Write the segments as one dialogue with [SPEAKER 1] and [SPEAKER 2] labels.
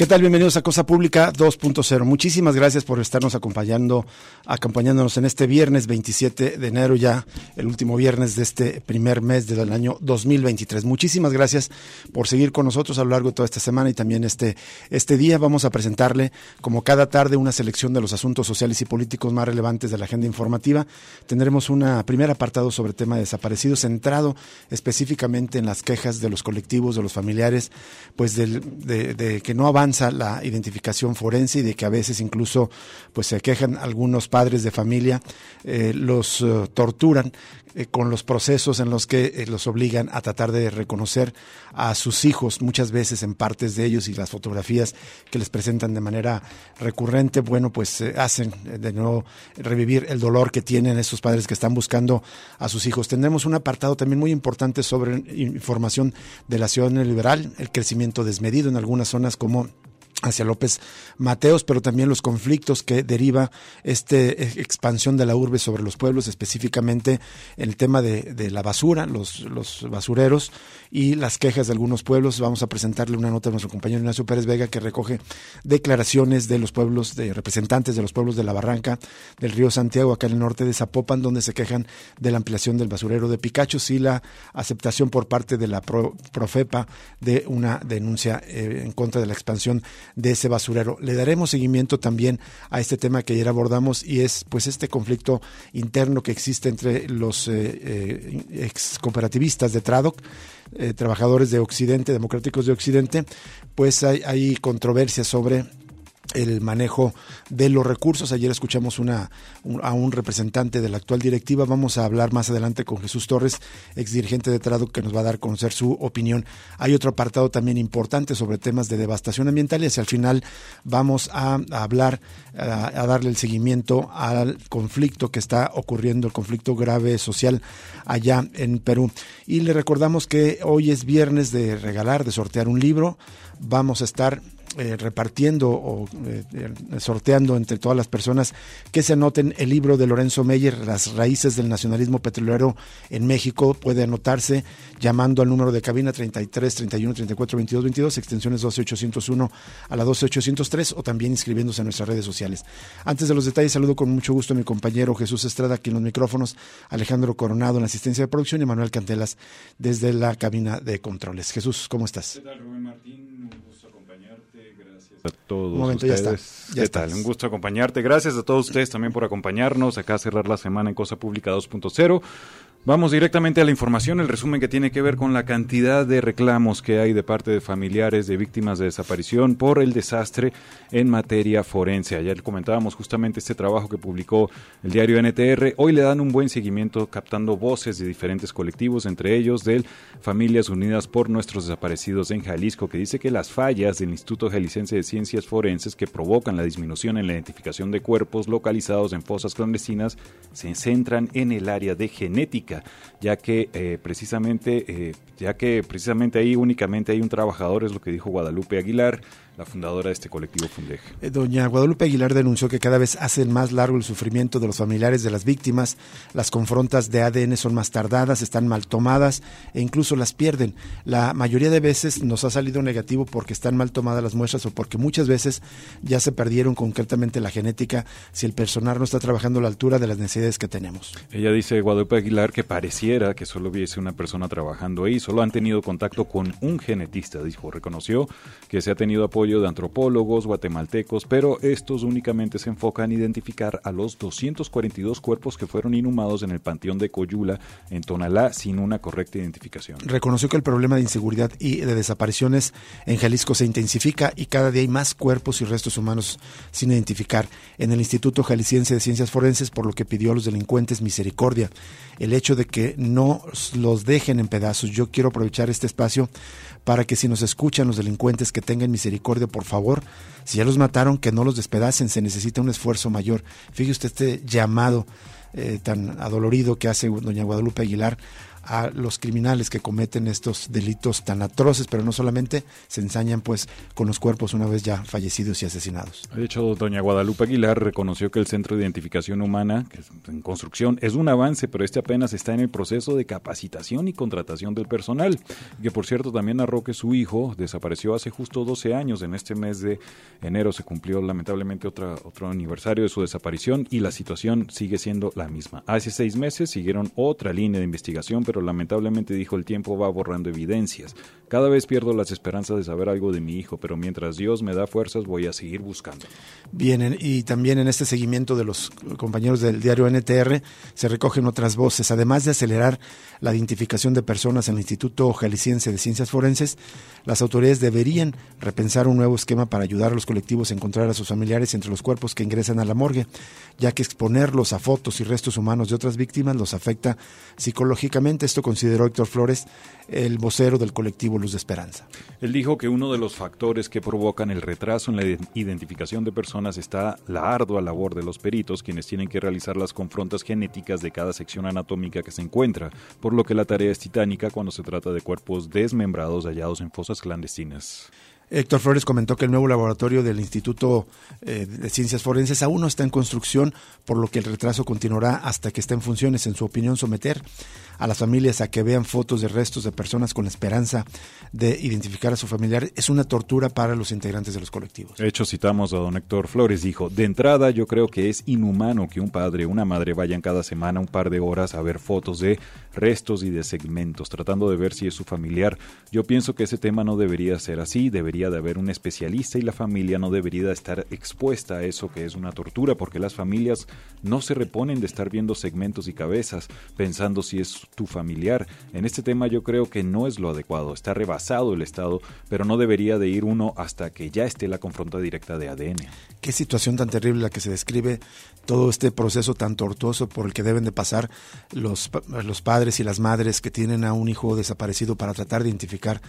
[SPEAKER 1] ¿Qué tal? Bienvenidos a Cosa Pública 2.0. Muchísimas gracias por estarnos acompañando, acompañándonos en este viernes 27 de enero, ya el último viernes de este primer mes del año 2023. Muchísimas gracias por seguir con nosotros a lo largo de toda esta semana y también este, este día. Vamos a presentarle, como cada tarde, una selección de los asuntos sociales y políticos más relevantes de la agenda informativa. Tendremos un primer apartado sobre tema de desaparecidos, centrado específicamente en las quejas de los colectivos, de los familiares, pues de, de que no avanzan la identificación forense y de que a veces incluso pues se quejan algunos padres de familia, eh, los eh, torturan eh, con los procesos en los que los obligan a tratar de reconocer a sus hijos, muchas veces en partes de ellos y las fotografías que les presentan de manera recurrente, bueno, pues hacen de nuevo revivir el dolor que tienen esos padres que están buscando a sus hijos. Tendremos un apartado también muy importante sobre información de la ciudad liberal, el crecimiento desmedido en algunas zonas como hacia López Mateos, pero también los conflictos que deriva esta expansión de la urbe sobre los pueblos, específicamente el tema de, la basura, los, basureros y las quejas de algunos pueblos. Vamos a presentarle una nota a nuestro compañero Ignacio Pérez Vega que recoge declaraciones de los pueblos, de representantes de los pueblos de la Barranca, del río Santiago, acá en el norte de Zapopan, donde se quejan de la ampliación del basurero de Picachos y la aceptación por parte de la Profepa de una denuncia eh, en contra de la expansión de ese basurero. Le daremos seguimiento también a este tema que ayer abordamos y es pues este conflicto interno que existe entre los eh, eh, ex cooperativistas de Tradoc, eh, trabajadores de Occidente, democráticos de Occidente, pues hay, hay controversia sobre el manejo de los recursos. Ayer escuchamos una, a un representante de la actual directiva. Vamos a hablar más adelante con Jesús Torres, ex dirigente de Trado, que nos va a dar a conocer su opinión. Hay otro apartado también importante sobre temas de devastación ambiental y hacia el final vamos a, hablar, a, darle el seguimiento al conflicto que está ocurriendo, el conflicto grave social allá en Perú. Y le recordamos que hoy es viernes de regalar, de sortear un libro. Vamos a estar eh, repartiendo o eh, eh, sorteando entre todas las personas que se anoten el libro de Lorenzo Meyer, Las raíces del nacionalismo petrolero en México. Puede anotarse llamando al número de cabina 33 31 34 22 22, extensiones 12801 a la 12803 o también inscribiéndose en nuestras redes sociales. Antes de los detalles, saludo con mucho gusto a mi compañero Jesús Estrada aquí en los micrófonos, Alejandro Coronado en la asistencia de producción y Manuel Cantelas desde la cabina de controles. Jesús, ¿cómo estás?
[SPEAKER 2] ¿Qué tal, Rubén Martín? A todos ustedes.
[SPEAKER 1] Ya está.
[SPEAKER 2] Un gusto acompañarte. Gracias a todos ustedes también por acompañarnos. Acá a cerrar la semana en Cosa Pública 2.0. Vamos directamente a la información, el resumen que tiene que ver con la cantidad de reclamos que hay de parte de familiares de víctimas de desaparición por el desastre en materia forense. Ayer comentábamos justamente este trabajo que publicó el diario NTR. Hoy le dan un buen seguimiento captando voces de diferentes colectivos, entre ellos del Familias Unidas por Nuestros Desaparecidos en Jalisco, que dice que las fallas del Instituto Jalisciense de Ciencias Forenses que provocan la disminución en la identificación de cuerpos localizados en fosas clandestinas se centran en el área de genética ya que eh, precisamente eh, ya que precisamente ahí únicamente hay un trabajador, es lo que dijo Guadalupe Aguilar, la fundadora de este colectivo Fundej.
[SPEAKER 1] Eh, doña Guadalupe Aguilar denunció que cada vez hacen más largo el sufrimiento de los familiares de las víctimas, las confrontas de ADN son más tardadas, están mal tomadas e incluso las pierden. La mayoría de veces nos ha salido negativo porque están mal tomadas las muestras o porque muchas veces ya se perdieron concretamente la genética si el personal no está trabajando a la altura de las necesidades que tenemos.
[SPEAKER 2] Ella dice, Guadalupe Aguilar, que pareciera que solo hubiese una persona trabajando ahí, solo han tenido contacto con un genetista, dijo, reconoció que se ha tenido apoyo de antropólogos guatemaltecos, pero estos únicamente se enfocan en identificar a los 242 cuerpos que fueron inhumados en el Panteón de Coyula, en Tonalá, sin una correcta identificación.
[SPEAKER 1] Reconoció que el problema de inseguridad y de desapariciones en Jalisco se intensifica y cada día hay más cuerpos y restos humanos sin identificar en el Instituto Jalisciense de Ciencias Forenses, por lo que pidió a los delincuentes misericordia. El hecho de que no los dejen en pedazos. Yo quiero aprovechar este espacio para que si nos escuchan los delincuentes que tengan misericordia, por favor, si ya los mataron, que no los despedacen, se necesita un esfuerzo mayor. Fíjese usted este llamado eh, tan adolorido que hace doña Guadalupe Aguilar a los criminales que cometen estos delitos tan atroces, pero no solamente se ensañan pues con los cuerpos una vez ya fallecidos y asesinados.
[SPEAKER 2] De hecho, doña Guadalupe Aguilar reconoció que el Centro de Identificación Humana, que es en construcción, es un avance, pero este apenas está en el proceso de capacitación y contratación del personal. Que por cierto también narró que su hijo desapareció hace justo 12 años. En este mes de enero se cumplió lamentablemente otra, otro aniversario de su desaparición y la situación sigue siendo la misma. Hace seis meses siguieron otra línea de investigación, pero lamentablemente dijo el tiempo va borrando evidencias. Cada vez pierdo las esperanzas de saber algo de mi hijo, pero mientras Dios me da fuerzas voy a seguir buscando.
[SPEAKER 1] Bien, y también en este seguimiento de los compañeros del diario NTR se recogen otras voces. Además de acelerar la identificación de personas en el Instituto Jalisciense de Ciencias Forenses, las autoridades deberían repensar un nuevo esquema para ayudar a los colectivos a encontrar a sus familiares entre los cuerpos que ingresan a la morgue, ya que exponerlos a fotos y restos humanos de otras víctimas los afecta psicológicamente. Esto consideró Héctor Flores, el vocero del colectivo Luz de Esperanza.
[SPEAKER 2] Él dijo que uno de los factores que provocan el retraso en la identificación de personas está la ardua labor de los peritos, quienes tienen que realizar las confrontas genéticas de cada sección anatómica que se encuentra, por lo que la tarea es titánica cuando se trata de cuerpos desmembrados hallados en fosas clandestinas.
[SPEAKER 1] Héctor Flores comentó que el nuevo laboratorio del Instituto eh, de Ciencias Forenses aún no está en construcción, por lo que el retraso continuará hasta que esté en funciones. En su opinión, someter a las familias a que vean fotos de restos de personas con la esperanza de identificar a su familiar es una tortura para los integrantes de los colectivos.
[SPEAKER 2] De hecho, citamos a don Héctor Flores, dijo, de entrada yo creo que es inhumano que un padre una madre vayan cada semana un par de horas a ver fotos de restos y de segmentos, tratando de ver si es su familiar. Yo pienso que ese tema no debería ser así, debería de haber un especialista y la familia no debería estar expuesta a eso que es una tortura, porque las familias no se reponen de estar viendo segmentos y cabezas pensando si es tu familiar. En este tema yo creo que no es lo adecuado, está rebasado el Estado, pero no debería de ir uno hasta que ya esté la confronta directa de ADN.
[SPEAKER 1] Qué situación tan terrible la que se describe todo este proceso tan tortuoso por el que deben de pasar los, los padres y las madres que tienen a un hijo desaparecido para tratar de identificar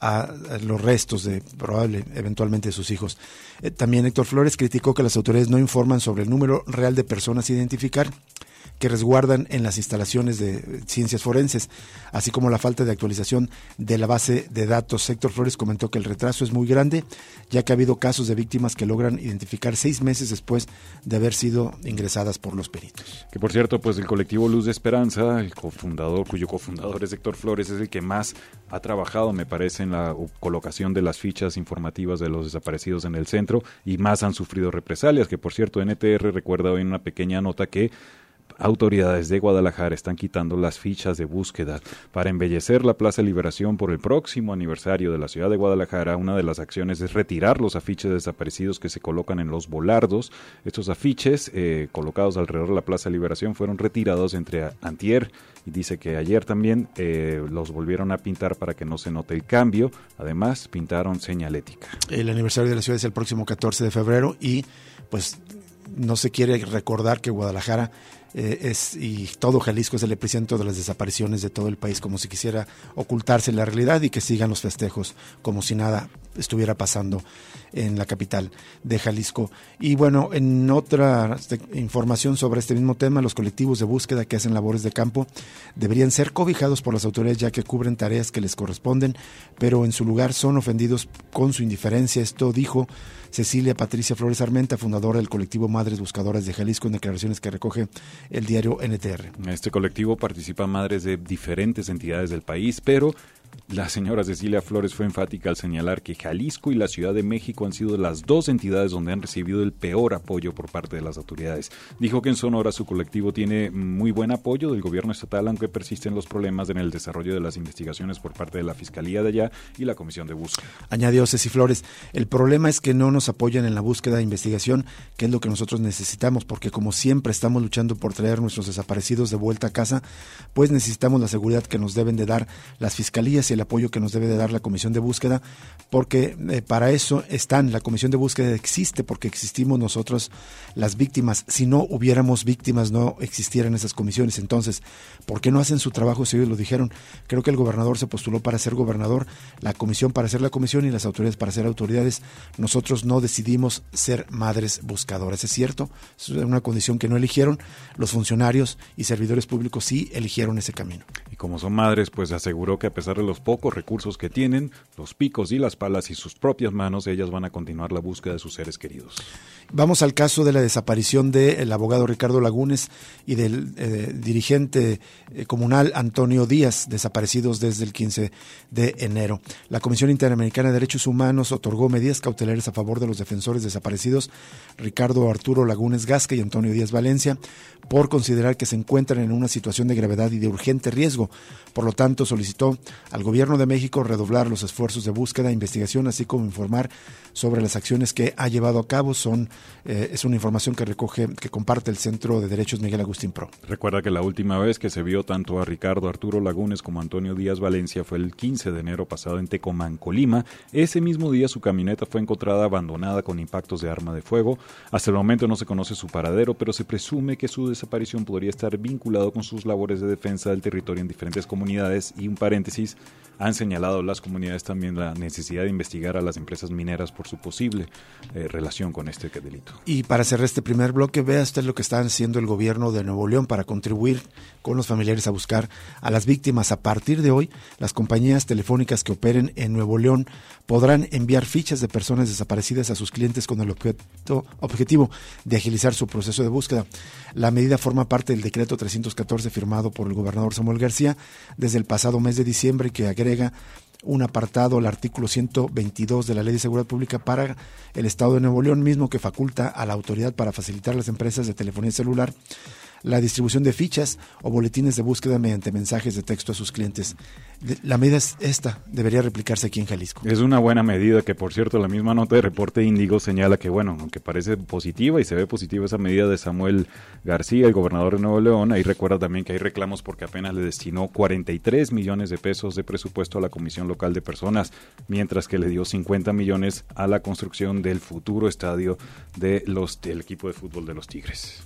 [SPEAKER 1] a, los restos de probable eventualmente de sus hijos. Eh, también Héctor Flores criticó que las autoridades no informan sobre el número real de personas a identificar que resguardan en las instalaciones de ciencias forenses, así como la falta de actualización de la base de datos. Héctor Flores comentó que el retraso es muy grande, ya que ha habido casos de víctimas que logran identificar seis meses después de haber sido ingresadas por los peritos.
[SPEAKER 2] Que por cierto, pues el colectivo Luz de Esperanza, el cofundador, cuyo cofundador es Héctor Flores, es el que más ha trabajado, me parece, en la colocación de las fichas informativas de los desaparecidos en el centro y más han sufrido represalias, que por cierto NTR recuerda hoy en una pequeña nota que autoridades de Guadalajara están quitando las fichas de búsqueda para embellecer la Plaza Liberación por el próximo aniversario de la ciudad de Guadalajara. Una de las acciones es retirar los afiches desaparecidos que se colocan en los volardos. Estos afiches eh, colocados alrededor de la Plaza Liberación fueron retirados entre antier y dice que ayer también eh, los volvieron a pintar para que no se note el cambio. Además, pintaron señalética.
[SPEAKER 1] El aniversario de la ciudad es el próximo 14 de febrero y pues no se quiere recordar que Guadalajara eh, es y todo Jalisco es el epicentro de las desapariciones de todo el país, como si quisiera ocultarse la realidad y que sigan los festejos como si nada estuviera pasando en la capital de Jalisco. Y bueno, en otra este, información sobre este mismo tema, los colectivos de búsqueda que hacen labores de campo deberían ser cobijados por las autoridades ya que cubren tareas que les corresponden, pero en su lugar son ofendidos con su indiferencia. Esto dijo Cecilia Patricia Flores Armenta, fundadora del colectivo Madres Buscadoras de Jalisco, en declaraciones que recoge el diario NTR.
[SPEAKER 2] En este colectivo participan madres de diferentes entidades del país, pero la señora Cecilia Flores fue enfática al señalar que Jalisco y la Ciudad de México han sido las dos entidades donde han recibido el peor apoyo por parte de las autoridades. Dijo que en Sonora su colectivo tiene muy buen apoyo del gobierno estatal, aunque persisten los problemas en el desarrollo de las investigaciones por parte de la Fiscalía de allá y la Comisión de Búsqueda.
[SPEAKER 1] Añadió Ceci Flores, el problema es que no nos apoyan en la búsqueda e investigación, que es lo que nosotros necesitamos, porque como siempre estamos luchando por traer nuestros desaparecidos de vuelta a casa, pues necesitamos la seguridad que nos deben de dar las fiscalías el apoyo que nos debe de dar la Comisión de Búsqueda, porque eh, para eso están, la Comisión de Búsqueda existe porque existimos nosotros las víctimas. Si no hubiéramos víctimas, no existieran esas comisiones. Entonces, ¿por qué no hacen su trabajo si ellos lo dijeron? Creo que el gobernador se postuló para ser gobernador, la comisión para ser la comisión y las autoridades para ser autoridades. Nosotros no decidimos ser madres buscadoras. Es cierto, es una condición que no eligieron. Los funcionarios y servidores públicos sí eligieron ese camino.
[SPEAKER 2] Y como son madres, pues aseguró que a pesar de los pocos recursos que tienen, los picos y las palas y sus propias manos, ellas van a continuar la búsqueda de sus seres queridos.
[SPEAKER 1] Vamos al caso de la desaparición del abogado Ricardo Lagunes y del eh, dirigente eh, comunal Antonio Díaz, desaparecidos desde el 15 de enero. La Comisión Interamericana de Derechos Humanos otorgó medidas cautelares a favor de los defensores desaparecidos Ricardo Arturo Lagunes Gasca y Antonio Díaz Valencia por considerar que se encuentran en una situación de gravedad y de urgente riesgo. Por lo tanto, solicitó al Gobierno de México redoblar los esfuerzos de búsqueda e investigación, así como informar sobre las acciones que ha llevado a cabo. Son, eh, es una información que recoge, que comparte el Centro de Derechos Miguel Agustín Pro.
[SPEAKER 2] Recuerda que la última vez que se vio tanto a Ricardo Arturo Lagunes como a Antonio Díaz Valencia fue el 15 de enero pasado en Tecomán, Colima. Ese mismo día su camioneta fue encontrada abandonada con impactos de arma de fuego. Hasta el momento no se conoce su paradero, pero se presume que su desaparición podría estar vinculado con sus labores de defensa del territorio en diferentes comunidades. Y un paréntesis han señalado las comunidades también la necesidad de investigar a las empresas mineras por su posible eh, relación con este delito.
[SPEAKER 1] Y para cerrar este primer bloque, vea usted lo que está haciendo el gobierno de Nuevo León para contribuir con los familiares a buscar a las víctimas. A partir de hoy, las compañías telefónicas que operen en Nuevo León podrán enviar fichas de personas desaparecidas a sus clientes con el objeto, objetivo de agilizar su proceso de búsqueda. La medida forma parte del decreto 314 firmado por el gobernador Samuel García desde el pasado mes de diciembre que agrega un apartado al artículo 122 de la Ley de Seguridad Pública para el Estado de Nuevo León, mismo que faculta a la autoridad para facilitar las empresas de telefonía celular la distribución de fichas o boletines de búsqueda mediante mensajes de texto a sus clientes. La medida es esta, debería replicarse aquí en Jalisco.
[SPEAKER 2] Es una buena medida que, por cierto, la misma nota de reporte Índigo señala que, bueno, aunque parece positiva y se ve positiva esa medida de Samuel García, el gobernador de Nuevo León, ahí recuerda también que hay reclamos porque apenas le destinó 43 millones de pesos de presupuesto a la Comisión Local de Personas, mientras que le dio 50 millones a la construcción del futuro estadio de los, del equipo de fútbol de los Tigres.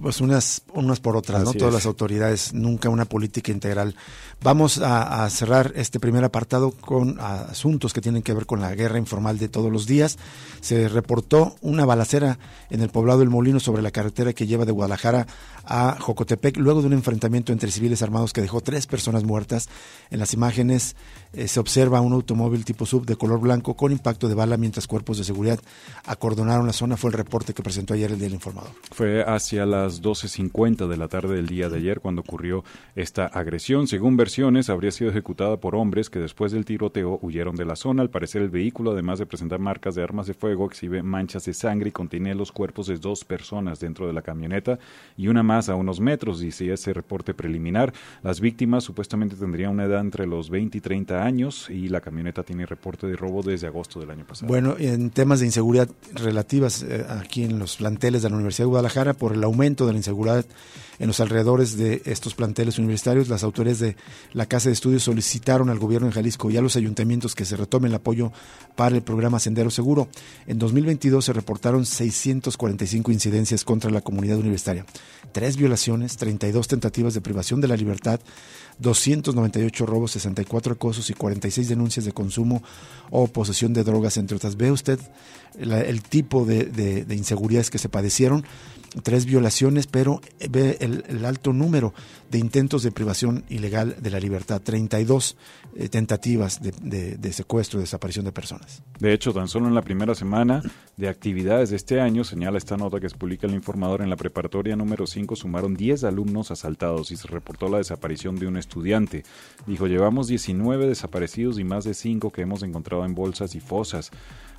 [SPEAKER 1] Pues unas, unas por otras, ¿no? Todas las autoridades, nunca una política integral. Vamos a, cerrar este primer apartado con asuntos que tienen que ver con la guerra informal de todos los días. Se reportó una balacera en el poblado del Molino sobre la carretera que lleva de Guadalajara a Jocotepec, luego de un enfrentamiento entre civiles armados que dejó tres personas muertas. En las imágenes eh, se observa un automóvil tipo sub de color blanco con impacto de bala mientras cuerpos de seguridad acordonaron la zona. Fue el reporte que presentó ayer el Día del Informador.
[SPEAKER 2] Fue hacia las 12.50 de la tarde del día de ayer cuando ocurrió esta agresión. Según versiones, habría sido ejecutada por hombres que después del tiroteo huyeron de la zona. Al parecer, el vehículo, además de presentar marcas de armas de fuego, exhibe manchas de sangre y contiene los cuerpos de dos personas dentro de la camioneta y una más a unos metros, dice ese reporte preliminar. Las víctimas supuestamente tendrían una edad entre los 20 y 30 años y la camioneta tiene reporte de robo desde agosto del año pasado.
[SPEAKER 1] Bueno, en temas de inseguridad relativas eh, aquí en los planteles de la Universidad de Guadalajara, por el de la inseguridad en los alrededores de estos planteles universitarios, las autoridades de la Casa de Estudios solicitaron al gobierno de Jalisco y a los ayuntamientos que se retome el apoyo para el programa Sendero Seguro. En 2022 se reportaron 645 incidencias contra la comunidad universitaria, tres violaciones, 32 tentativas de privación de la libertad, 298 robos, 64 acosos y 46 denuncias de consumo o posesión de drogas, entre otras. ¿Ve usted el tipo de inseguridades que se padecieron? tres violaciones, pero ve el, alto número de intentos de privación ilegal de la libertad, 32 eh, tentativas de, secuestro, desaparición de personas.
[SPEAKER 2] De hecho, tan solo en la primera semana de actividades de este año, señala esta nota que se publica el informador, en la preparatoria número 5 sumaron 10 alumnos asaltados y se reportó la desaparición de un estudiante. Dijo, llevamos 19 desaparecidos y más de 5 que hemos encontrado en bolsas y fosas.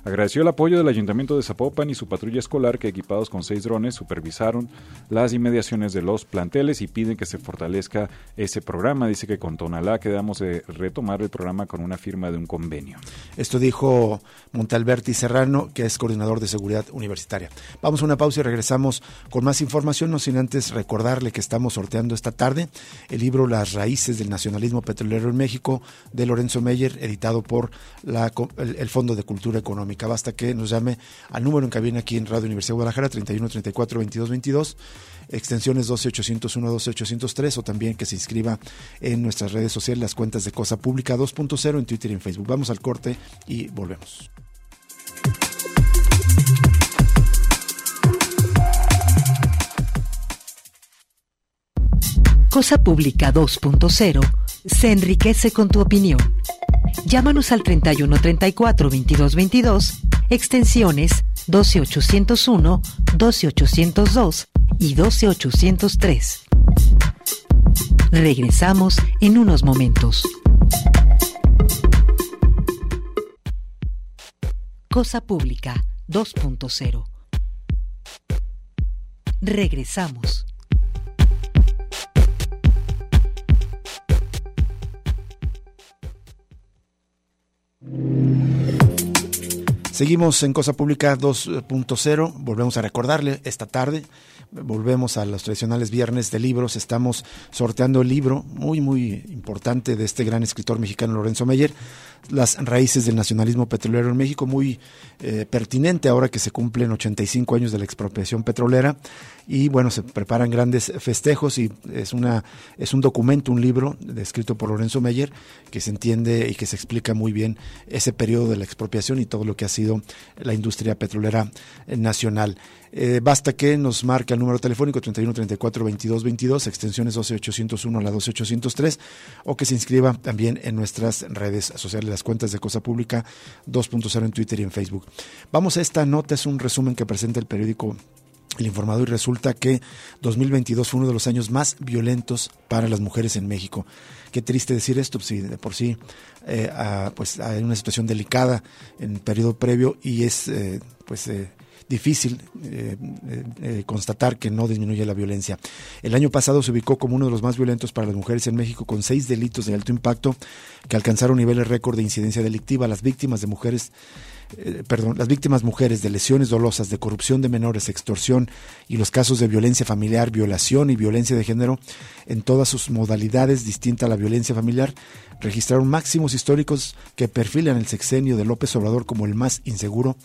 [SPEAKER 2] Agradeció el apoyo del Ayuntamiento de Zapopan y su patrulla escolar que equipados con seis drones supervisaron las inmediaciones de los planteles y piden que se fortalezca ese programa. Dice que con Tonalá quedamos de retomar el programa con una firma de un convenio.
[SPEAKER 1] Esto dijo Montalberti Serrano, que es coordinador de seguridad universitaria. Vamos a una pausa y regresamos con más información, no sin antes recordarle que estamos sorteando esta tarde el libro Las raíces del nacionalismo petrolero en México de Lorenzo Meyer, editado por la, el, Fondo de Cultura Económica. Basta que nos llame al número en cabina aquí en Radio Universidad de Guadalajara, 31 34 22 22 extensiones 12801, 12803 o también que se inscriba en nuestras redes sociales, las cuentas de Cosa Pública 2.0 en Twitter y en Facebook. Vamos al corte y volvemos.
[SPEAKER 3] Cosa Pública 2.0 se enriquece con tu opinión. Llámanos al 31 34 22 22, extensiones 12801, 12802 y 12803. Regresamos en unos momentos. Cosa Pública 2.0. Regresamos.
[SPEAKER 1] Seguimos en Cosa Pública 2.0. Volvemos a recordarle esta tarde. Volvemos a los tradicionales viernes de libros. Estamos sorteando el libro muy, muy importante de este gran escritor mexicano Lorenzo Meyer, Las raíces del nacionalismo petrolero en México, muy eh, pertinente ahora que se cumplen 85 años de la expropiación petrolera y bueno, se preparan grandes festejos y es una es un documento, un libro escrito por Lorenzo Meyer que se entiende y que se explica muy bien ese periodo de la expropiación y todo lo que ha sido la industria petrolera nacional. Eh, basta que nos marque el número telefónico 31 34 22 22, extensiones 12801 a la 12803, o que se inscriba también en nuestras redes sociales, las cuentas de Cosa Pública 2.0 en Twitter y en Facebook. Vamos a esta nota, es un resumen que presenta el periódico el informado y resulta que 2022 fue uno de los años más violentos para las mujeres en México. Qué triste decir esto, si de por sí eh, pues hay una situación delicada en el periodo previo y es eh, pues eh, difícil constatar que no disminuye la violencia. El año pasado se ubicó como uno de los más violentos para las mujeres en México con seis delitos de alto impacto que alcanzaron niveles récord de incidencia delictiva. Las víctimas de mujeres eh, perdón, las víctimas mujeres de lesiones dolosas, de corrupción de menores, extorsión y los casos de violencia familiar, violación y violencia de género en todas sus modalidades distinta a la violencia familiar, registraron máximos históricos que perfilan el sexenio de López Obrador como el más inseguro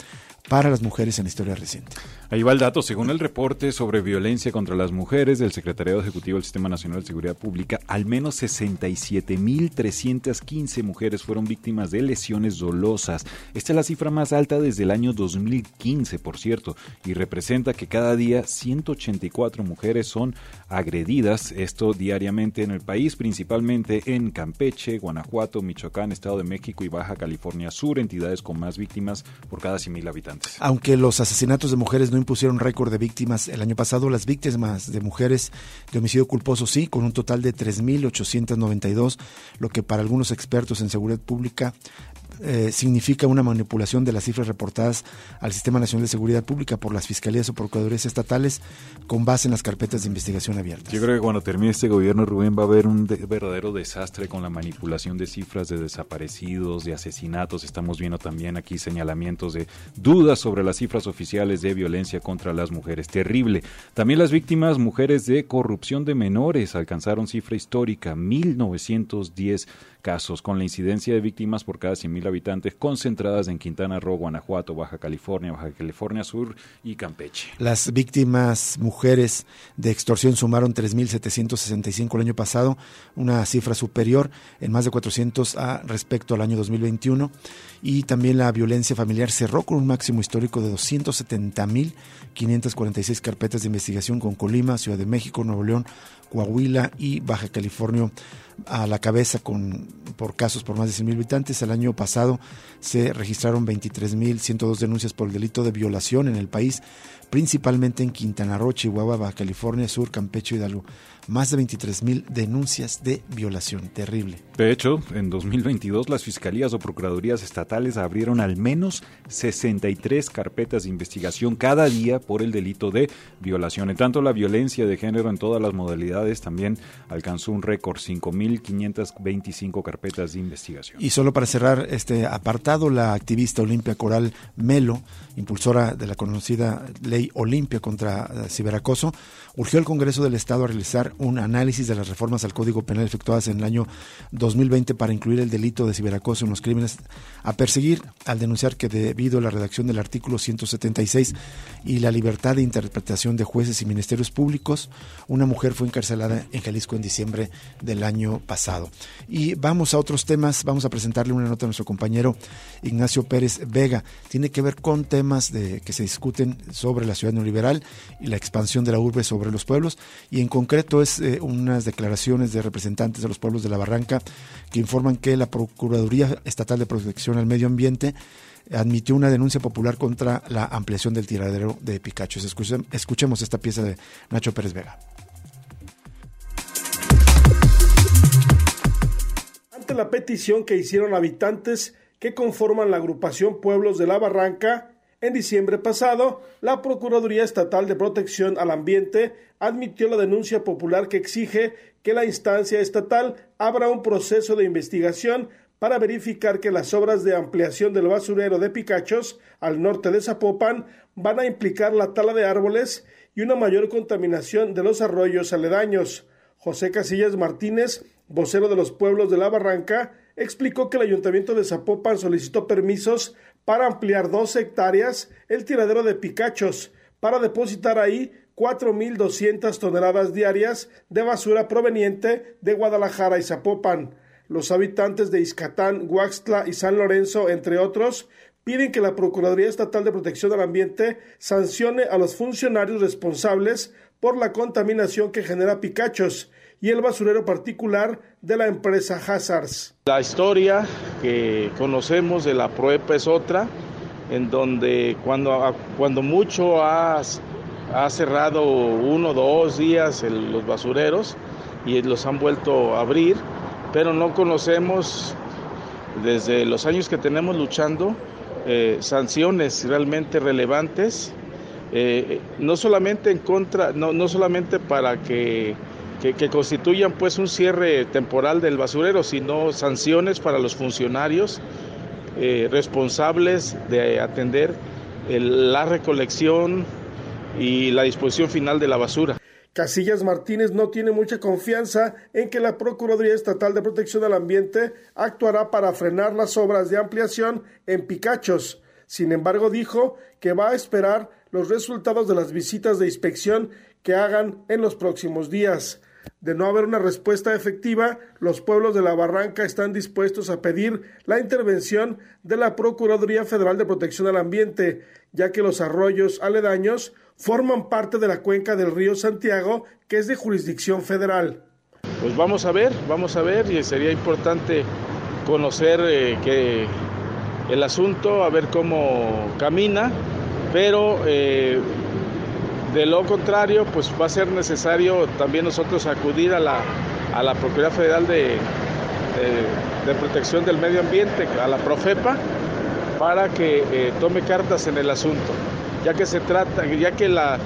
[SPEAKER 1] para las mujeres en la historia reciente.
[SPEAKER 2] Ahí va el dato. Según el reporte sobre violencia contra las mujeres del Secretariado Ejecutivo del Sistema Nacional de Seguridad Pública, al menos 67.315 mujeres fueron víctimas de lesiones dolosas. Esta es la cifra más alta desde el año 2015, por cierto, y representa que cada día 184 mujeres son agredidas, esto diariamente en el país, principalmente en Campeche, Guanajuato, Michoacán, Estado de México y Baja California Sur, entidades con más víctimas por cada 100.000 habitantes.
[SPEAKER 1] Aunque los asesinatos de mujeres no impusieron récord de víctimas el año pasado, las víctimas de mujeres de homicidio culposo sí, con un total de 3.892, lo que para algunos expertos en seguridad pública eh, significa una manipulación de las cifras reportadas al Sistema Nacional de Seguridad Pública por las fiscalías o procuradurías estatales con base en las carpetas de investigación abiertas.
[SPEAKER 2] Yo creo que cuando termine este gobierno, Rubén, va a haber un verdadero desastre con la manipulación de cifras de desaparecidos, de asesinatos. Estamos viendo también aquí señalamientos de dudas sobre las cifras oficiales de violencia contra las mujeres. Terrible. También las víctimas, mujeres de corrupción de menores, alcanzaron cifra histórica, 1910 casos, con la incidencia de víctimas por cada 100.000 habitantes concentradas en Quintana Roo, Guanajuato, Baja California, Baja California Sur y Campeche.
[SPEAKER 1] Las víctimas mujeres de extorsión sumaron 3.765 el año pasado, una cifra superior en más de 400 a respecto al año 2021. Y también la violencia familiar cerró con un máximo histórico de 270.546 carpetas de investigación con Colima, Ciudad de México, Nuevo León, Coahuila y Baja California a la cabeza con, por casos por más de 100.000 habitantes. El año pasado se registraron 23.102 denuncias por el delito de violación en el país principalmente en Quintana Roo, Chihuahua, Baja California Sur, Campeche, Hidalgo más de 23 mil denuncias de violación. Terrible.
[SPEAKER 2] De hecho, en 2022 las fiscalías o procuradurías estatales abrieron al menos 63 carpetas de investigación cada día por el delito de violación. En tanto, la violencia de género en todas las modalidades también alcanzó un récord, 5.525 carpetas de investigación.
[SPEAKER 1] Y solo para cerrar este apartado, la activista Olimpia Coral Melo, impulsora de la conocida ley Olimpia contra ciberacoso, urgió al Congreso del Estado a realizar un análisis de las reformas al Código Penal efectuadas en el año 2020 para incluir el delito de ciberacoso en los crímenes a perseguir al denunciar que debido a la redacción del artículo 176 y la libertad de interpretación de jueces y ministerios públicos, una mujer fue encarcelada en Jalisco en diciembre del año pasado. Y vamos a otros temas, vamos a presentarle una nota a nuestro compañero Ignacio Pérez Vega. Tiene que ver con temas de, que se discuten sobre la ciudad neoliberal y la expansión de la urbe sobre los pueblos y en concreto es eh, unas declaraciones de representantes de los pueblos de la Barranca que informan que la Procuraduría Estatal de Protección al Medio Ambiente admitió una denuncia popular contra la ampliación del tiradero de Picachos. Escuchemos esta pieza de Nacho Pérez Vega.
[SPEAKER 4] Ante la petición que hicieron habitantes que conforman la agrupación Pueblos de la Barranca, en diciembre pasado, la Procuraduría Estatal de Protección al Ambiente admitió la denuncia popular que exige que la instancia estatal abra un proceso de investigación para verificar que las obras de ampliación del basurero de Picachos al norte de Zapopan van a implicar la tala de árboles y una mayor contaminación de los arroyos aledaños. José Casillas Martínez, vocero de los pueblos de la Barranca, explicó que el ayuntamiento de Zapopan solicitó permisos para ampliar dos hectáreas el tiradero de Picachos para depositar ahí 4.200 toneladas diarias de basura proveniente de Guadalajara y Zapopan. Los habitantes de Izcatán, Huaxtla y San Lorenzo, entre otros, piden que la Procuraduría Estatal de Protección del Ambiente sancione a los funcionarios responsables por la contaminación que genera Picachos y el basurero particular de la empresa Hazards.
[SPEAKER 5] La historia que conocemos de la PROEPA es otra, en donde cuando, cuando mucho ha, ha cerrado uno o dos días los basureros y los han vuelto a abrir, pero no conocemos desde los años que tenemos luchando eh, sanciones realmente relevantes, eh, no solamente en contra, no, no solamente para que que, constituyan pues un cierre temporal del basurero, sino sanciones para los funcionarios eh, responsables de atender la recolección y la disposición final de la basura.
[SPEAKER 4] Casillas Martínez no tiene mucha confianza en que la Procuraduría Estatal de Protección al Ambiente actuará para frenar las obras de ampliación en Picachos. Sin embargo, dijo que va a esperar los resultados de las visitas de inspección que hagan en los próximos días. De no haber una respuesta efectiva, los pueblos de la Barranca están dispuestos a pedir la intervención de la Procuraduría Federal de Protección al Ambiente, ya que los arroyos aledaños forman parte de la cuenca del río Santiago, que es de jurisdicción federal.
[SPEAKER 5] Pues vamos a ver, vamos a ver, y sería importante conocer eh, que el asunto, a ver cómo camina, pero eh, de lo contrario, pues va a ser necesario también nosotros acudir a la, a la Procuraduría Federal de, de, Protección del Medio Ambiente, a la Profepa, para que eh, tome cartas en el asunto, ya que se trata, ya que la,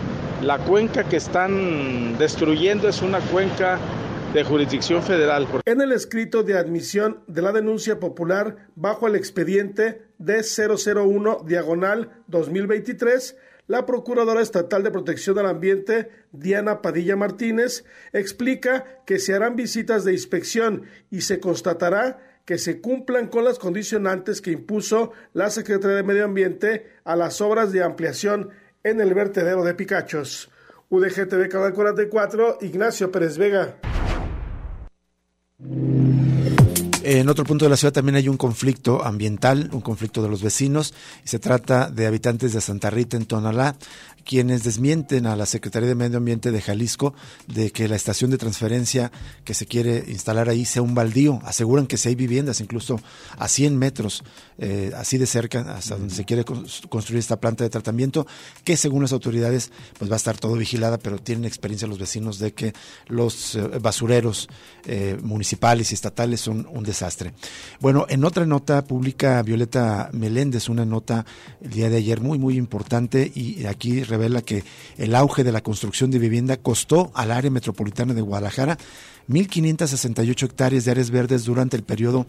[SPEAKER 5] la cuenca que están destruyendo es una cuenca de jurisdicción federal.
[SPEAKER 4] En el escrito de admisión de la denuncia popular bajo el expediente D001 diagonal 2023, la Procuradora Estatal de Protección al Ambiente, Diana Padilla Martínez, explica que se harán visitas de inspección y se constatará que se cumplan con las condicionantes que impuso la Secretaría de Medio Ambiente a las obras de ampliación en el vertedero de Picachos. UDGTV Canal 44, Ignacio Pérez Vega.
[SPEAKER 1] En otro punto de la ciudad también hay un conflicto ambiental, un conflicto de los vecinos, y se trata de habitantes de Santa Rita en Tonalá, quienes desmienten a la Secretaría de Medio Ambiente de Jalisco de que la estación de transferencia que se quiere instalar ahí sea un baldío. Aseguran que si hay viviendas, incluso a 100 metros, eh, así de cerca, hasta donde se quiere construir esta planta de tratamiento, que según las autoridades, pues va a estar todo vigilada, pero tienen experiencia los vecinos de que los eh, basureros eh, municipales y estatales son un desastre. Bueno, en otra nota pública, Violeta Meléndez, una nota el día de ayer muy, muy importante, y aquí revela que el auge de la construcción de vivienda costó al área metropolitana de Guadalajara 1.568 hectáreas de áreas verdes durante el periodo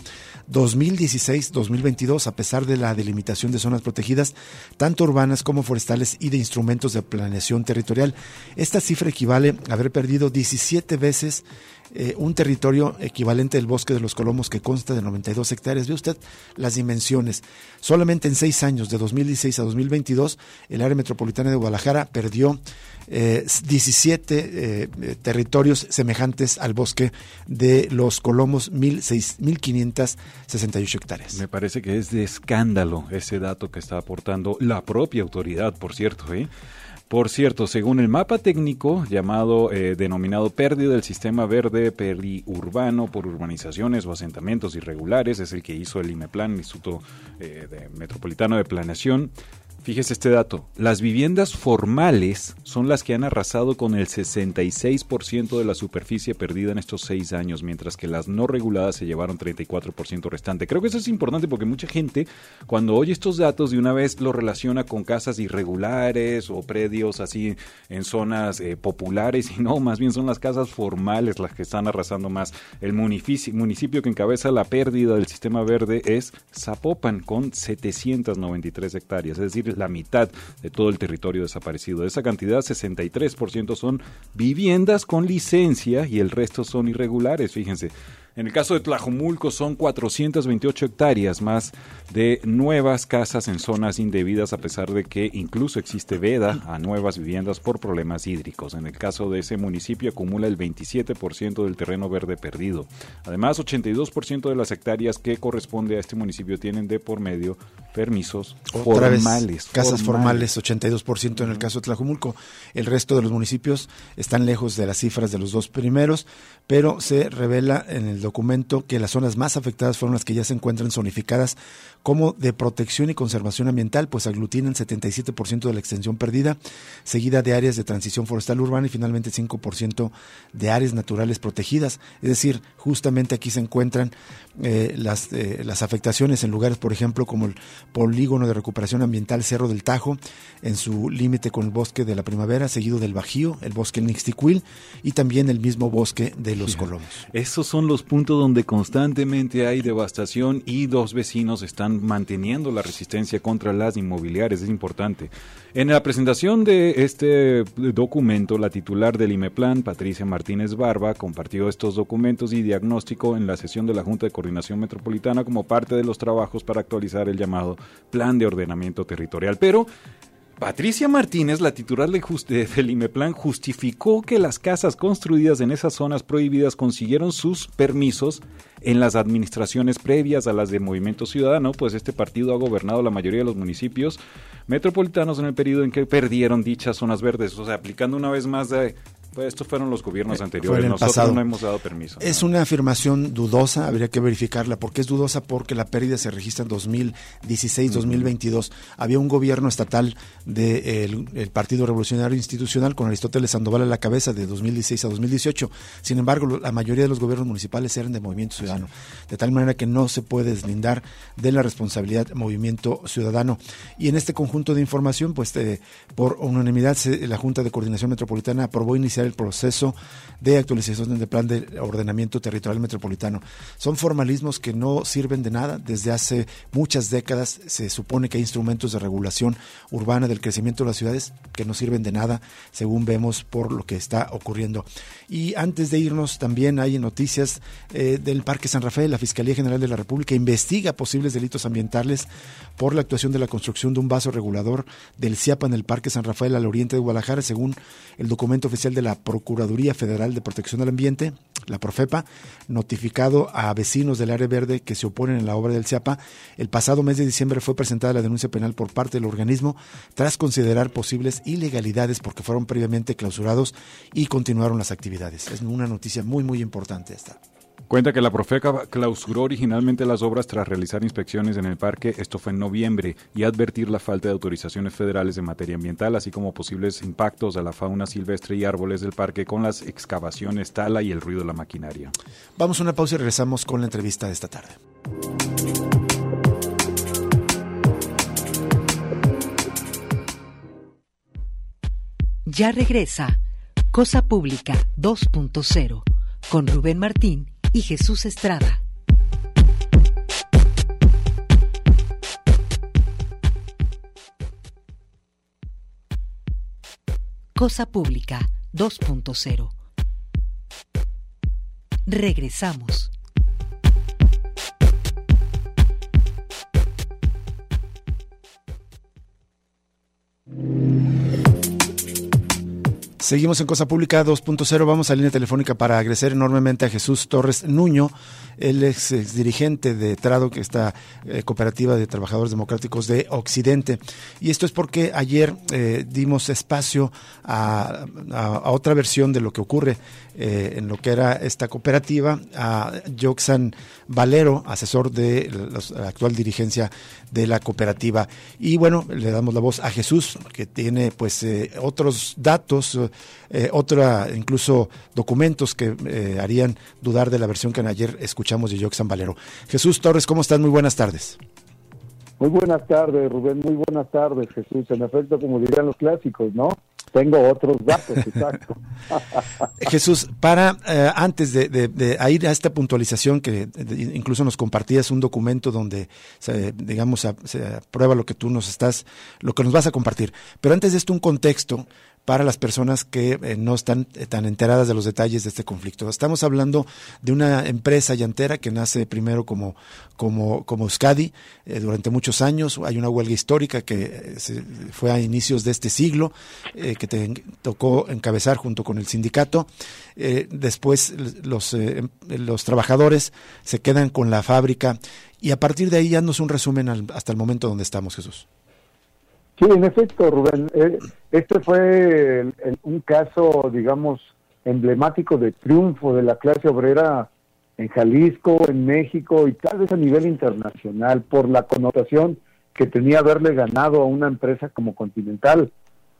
[SPEAKER 1] 2016-2022, a pesar de la delimitación de zonas protegidas, tanto urbanas como forestales y de instrumentos de planeación territorial. Esta cifra equivale a haber perdido 17 veces eh, un territorio equivalente del bosque de los Colomos que consta de 92 hectáreas. Ve usted las dimensiones. Solamente en seis años, de 2016 a 2022, el área metropolitana de Guadalajara perdió 17 eh, eh, territorios semejantes al bosque de los Colomos, 1.568 hectáreas.
[SPEAKER 2] Me parece que es de escándalo ese dato que está aportando la propia autoridad, por cierto. ¿eh? Por cierto, según el mapa técnico llamado eh, denominado pérdida del sistema verde periurbano por urbanizaciones o asentamientos irregulares, es el que hizo el IMEPLAN, Instituto eh, Metropolitano de Planeación, Fíjese este dato, las viviendas formales son las que han arrasado con el 66% de la superficie perdida en estos seis años, mientras que las no reguladas se llevaron 34% restante. Creo que eso es importante porque mucha gente cuando oye estos datos de una vez lo relaciona con casas irregulares o predios así en zonas eh, populares y no, más bien son las casas formales las que están arrasando más. El municipio, municipio que encabeza la pérdida del sistema verde es Zapopan con 793 hectáreas, es decir, la mitad de todo el territorio desaparecido. De esa cantidad, 63% son viviendas con licencia y el resto son irregulares, fíjense. En el caso de Tlajumulco son 428 hectáreas más de nuevas casas en zonas indebidas a pesar de que incluso existe veda a nuevas viviendas por problemas hídricos. En el caso de ese municipio acumula el 27% del terreno verde perdido. Además, 82% de las hectáreas que corresponde a este municipio tienen de por medio permisos formales.
[SPEAKER 1] casas formales, 82% en el caso de Tlajumulco. El resto de los municipios están lejos de las cifras de los dos primeros, pero se revela en el documento que las zonas más afectadas fueron las que ya se encuentran zonificadas como de protección y conservación ambiental, pues aglutinan 77% de la extensión perdida, seguida de áreas de transición forestal urbana y finalmente 5% de áreas naturales protegidas. Es decir, justamente aquí se encuentran eh, las, eh, las afectaciones en lugares, por ejemplo, como el polígono de recuperación ambiental Cerro del Tajo, en su límite con el bosque de la primavera, seguido del Bajío, el bosque Nixtiquil y también el mismo bosque de los Colomos.
[SPEAKER 2] Esos son los puntos donde constantemente hay devastación y dos vecinos están manteniendo la resistencia contra las inmobiliarias, es importante. En la presentación de este documento, la titular del IMEPLAN, Patricia Martínez Barba, compartió estos documentos y diagnóstico en la sesión de la Junta de Coordinación Metropolitana como parte de los trabajos para actualizar el llamado Plan de Ordenamiento Territorial. Pero Patricia Martínez, la titular del IMEPLAN, justificó que las casas construidas en esas zonas prohibidas consiguieron sus permisos en las administraciones previas a las de Movimiento Ciudadano, pues este partido ha gobernado la mayoría de los municipios metropolitanos en el periodo en que perdieron dichas zonas verdes, o sea, aplicando una vez más de pues estos fueron los gobiernos eh, anteriores. Nosotros no hemos dado permiso.
[SPEAKER 1] Es una afirmación dudosa, habría que verificarla. ¿Por qué es dudosa? Porque la pérdida se registra en 2016, 2022. Había un gobierno estatal del el Partido Revolucionario Institucional con Aristóteles Sandoval a la cabeza de 2016 a 2018. Sin embargo, la mayoría de los gobiernos municipales eran de Movimiento Ciudadano. De tal manera que no se puede deslindar de la responsabilidad Movimiento Ciudadano. Y en este conjunto de información, pues eh, por unanimidad, la Junta de Coordinación Metropolitana aprobó iniciar el proceso de actualización del plan de ordenamiento territorial metropolitano. Son formalismos que no sirven de nada. Desde hace muchas décadas se supone que hay instrumentos de regulación urbana del crecimiento de las ciudades que no sirven de nada, según vemos por lo que está ocurriendo. Y antes de irnos, también hay noticias eh, del Parque San Rafael. La Fiscalía General de la República investiga posibles delitos ambientales por la actuación de la construcción de un vaso regulador del CIAPA en el Parque San Rafael al oriente de Guadalajara, según el documento oficial de la la Procuraduría Federal de Protección del Ambiente, la Profepa, notificado a vecinos del área verde que se oponen a la obra del CIAPA. El pasado mes de diciembre fue presentada la denuncia penal por parte del organismo tras considerar posibles ilegalidades porque fueron previamente clausurados y continuaron las actividades. Es una noticia muy, muy importante esta.
[SPEAKER 2] Cuenta que la Profeca clausuró originalmente las obras tras realizar inspecciones en el parque, esto fue en noviembre, y advertir la falta de autorizaciones federales en materia ambiental, así como posibles impactos a la fauna silvestre y árboles del parque con las excavaciones, tala y el ruido de la maquinaria.
[SPEAKER 1] Vamos a una pausa y regresamos con la entrevista de esta tarde.
[SPEAKER 3] Ya regresa Cosa Pública 2.0 con Rubén Martín y Jesús Estrada. Cosa Pública 2.0. Regresamos.
[SPEAKER 1] Seguimos en Cosa Pública 2.0. Vamos a línea telefónica para agradecer enormemente a Jesús Torres Nuño, el ex, dirigente de Trado, que está eh, cooperativa de trabajadores democráticos de Occidente. Y esto es porque ayer eh, dimos espacio a, otra versión de lo que ocurre eh, en lo que era esta cooperativa, a Joxan Valero, asesor de la actual dirigencia de la cooperativa. Y bueno, le damos la voz a Jesús, que tiene pues otros datos eh, otra, incluso documentos que eh, harían dudar de la versión que ayer escuchamos de Joxan Valero. Jesús Torres, ¿cómo estás? Muy buenas tardes.
[SPEAKER 6] Muy buenas tardes, Rubén. Muy buenas tardes, Jesús. En efecto, como dirían los clásicos, ¿no? Tengo otros datos, exacto.
[SPEAKER 1] Jesús, para eh, antes de, ir a esta puntualización que incluso nos compartías un documento donde, se, digamos, se aprueba lo que tú nos estás, lo que nos vas a compartir. Pero antes de esto, un contexto para las personas que eh, no están eh, tan enteradas de los detalles de este conflicto. Estamos hablando de una empresa llantera que nace primero como, como, como Euskadi eh, durante muchos años. Hay una huelga histórica que fue a inicios de este siglo, que te tocó encabezar junto con el sindicato. después los, los trabajadores se quedan con la fábrica y a partir de ahí ya nos un resumen hasta el momento donde estamos, Jesús.
[SPEAKER 6] Sí, en efecto, Rubén. Eh, este fue un caso, digamos, emblemático de triunfo de la clase obrera en Jalisco, en México y tal vez a nivel internacional por la connotación que tenía haberle ganado a una empresa como Continental.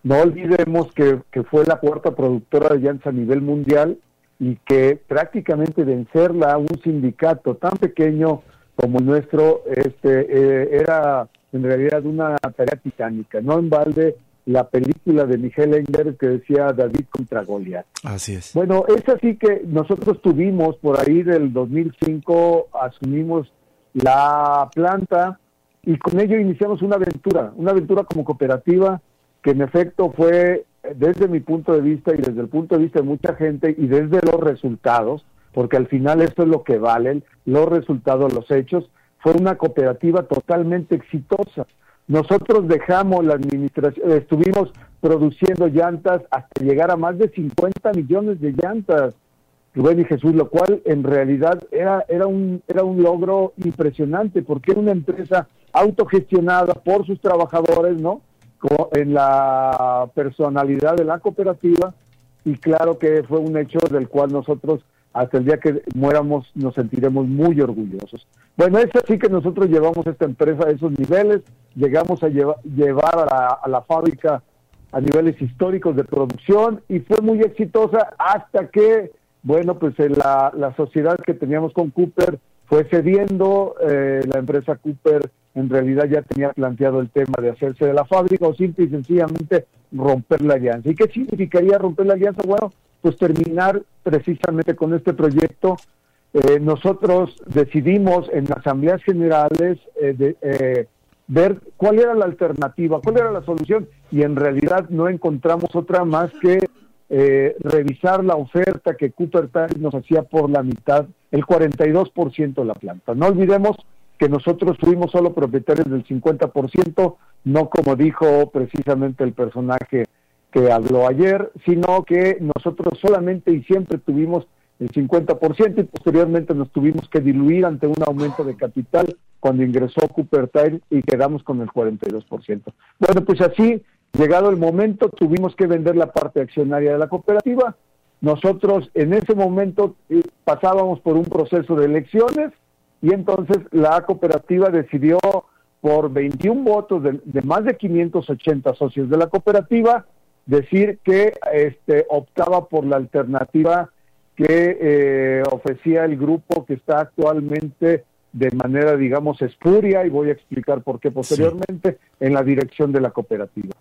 [SPEAKER 6] No olvidemos que, que fue la cuarta productora de llantas a nivel mundial y que prácticamente vencerla a un sindicato tan pequeño como nuestro este, eh, era en realidad una tarea titánica. No en balde la película de Miguel Engler que decía David contra Goliat.
[SPEAKER 1] Así es.
[SPEAKER 6] Bueno, es así que nosotros tuvimos por ahí del 2005, asumimos la planta y con ello iniciamos una aventura, una aventura como cooperativa que en efecto fue desde mi punto de vista y desde el punto de vista de mucha gente y desde los resultados, porque al final esto es lo que valen, los resultados, los hechos, fue una cooperativa totalmente exitosa. Nosotros dejamos la administración, estuvimos produciendo llantas hasta llegar a más de 50 millones de llantas, Rubén y Jesús, lo cual en realidad era, era, un, era un logro impresionante porque era una empresa autogestionada por sus trabajadores, ¿no? En la personalidad de la cooperativa y claro que fue un hecho del cual nosotros hasta el día que muéramos nos sentiremos muy orgullosos. Bueno, es así que nosotros llevamos esta empresa a esos niveles, llegamos a llevar a la, fábrica a niveles históricos de producción y fue muy exitosa hasta que, bueno, pues eh, la, la sociedad que teníamos con Cooper fue cediendo, eh, la empresa Cooper en realidad ya tenía planteado el tema de hacerse de la fábrica o simple y sencillamente romper la alianza. ¿Y qué significaría romper la alianza? Bueno, pues terminar precisamente con este proyecto. Eh, nosotros decidimos en asambleas generales eh, de, eh, ver cuál era la alternativa, cuál era la solución y en realidad no encontramos otra más que revisar la oferta que Cooper Time nos hacía por la mitad, el 42% de la planta. No olvidemos que nosotros fuimos solo propietarios del 50%, no como dijo precisamente el personaje que habló ayer, sino que nosotros solamente y siempre tuvimos el 50% y posteriormente nos tuvimos que diluir ante un aumento de capital cuando ingresó Cooper Tire y quedamos con el 42%. Bueno, pues así, llegado el momento, tuvimos que vender la parte accionaria de la cooperativa. Nosotros en ese momento eh, pasábamos por un proceso de elecciones y entonces la cooperativa decidió por 21 votos de, más de 580 socios de la cooperativa decir que este, optaba por la alternativa que eh, ofrecía el grupo que está actualmente de manera, digamos, espuria, y voy a explicar por qué posteriormente, en la dirección de la cooperativa.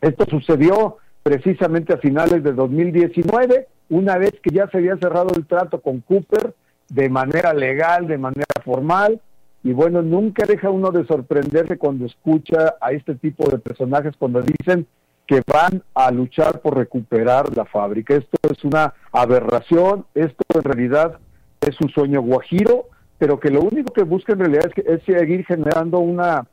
[SPEAKER 6] Esto sucedió precisamente a finales de 2019, una vez que ya se había cerrado el trato con Cooper de manera legal, de manera formal, y bueno, nunca deja uno de sorprenderse cuando escucha a este tipo de personajes cuando dicen que van a luchar por recuperar la fábrica. Esto es una aberración, esto en realidad es un sueño guajiro, pero que lo único que busca en realidad es, es seguir generando una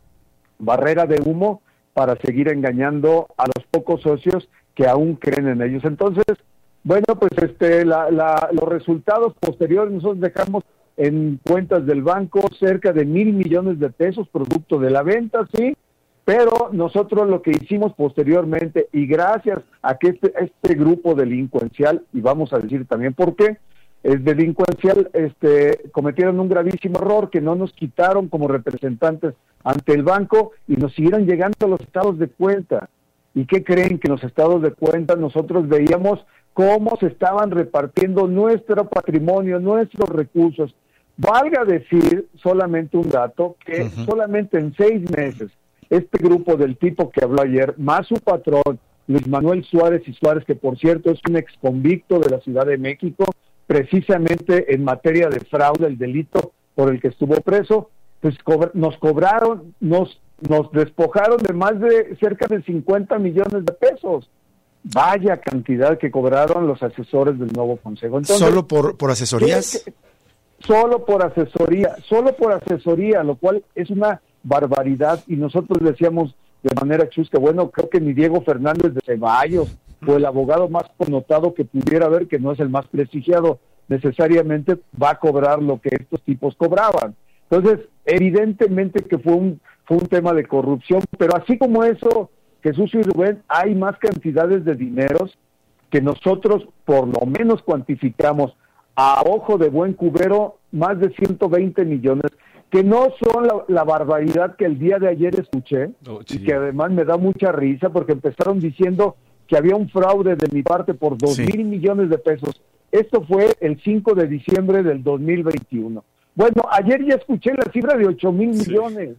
[SPEAKER 6] barrera de humo para seguir engañando a los pocos socios que aún creen en ellos. Entonces, bueno, pues este, los resultados posteriores nosotros dejamos en cuentas del banco cerca de mil millones de pesos producto de la venta, sí, pero nosotros lo que hicimos posteriormente, y gracias a que este, este grupo delincuencial, y vamos a decir también por qué, es delincuencial, este, cometieron un gravísimo error que no nos quitaron como representantes ante el banco y nos siguieron llegando a los estados de cuenta. ¿Y qué creen que en los estados de cuenta nosotros veíamos cómo se estaban repartiendo nuestro patrimonio, nuestros recursos? Valga decir solamente un dato, que solamente en seis meses este grupo del tipo que habló ayer, más su patrón, Luis Manuel Suárez y Suárez, que por cierto es un exconvicto de la Ciudad de México, precisamente en materia de fraude, el delito por el que estuvo preso, pues nos cobraron, nos, nos despojaron de más de cerca de 50 millones de pesos. Vaya cantidad que cobraron los asesores del nuevo consejo.
[SPEAKER 1] ¿Solo por, por asesorías?
[SPEAKER 6] solo por asesoría, solo por asesoría, lo cual es una barbaridad y nosotros decíamos de manera chusca, bueno, creo que ni Diego Fernández de Ceballos o el abogado más connotado que pudiera haber, que no es el más prestigiado necesariamente, va a cobrar lo que estos tipos cobraban. Entonces, evidentemente que fue un, fue un tema de corrupción, pero así como eso, Jesús y Rubén, hay más cantidades de dineros que nosotros por lo menos cuantificamos a ojo de buen cubero más de 120 millones que no son la, barbaridad que el día de ayer escuché oh, y que además me da mucha risa porque empezaron diciendo que había un fraude de mi parte por dos mil millones de pesos. Esto fue el 5 de diciembre del 2021. Bueno, ayer ya escuché la cifra de ocho mil millones.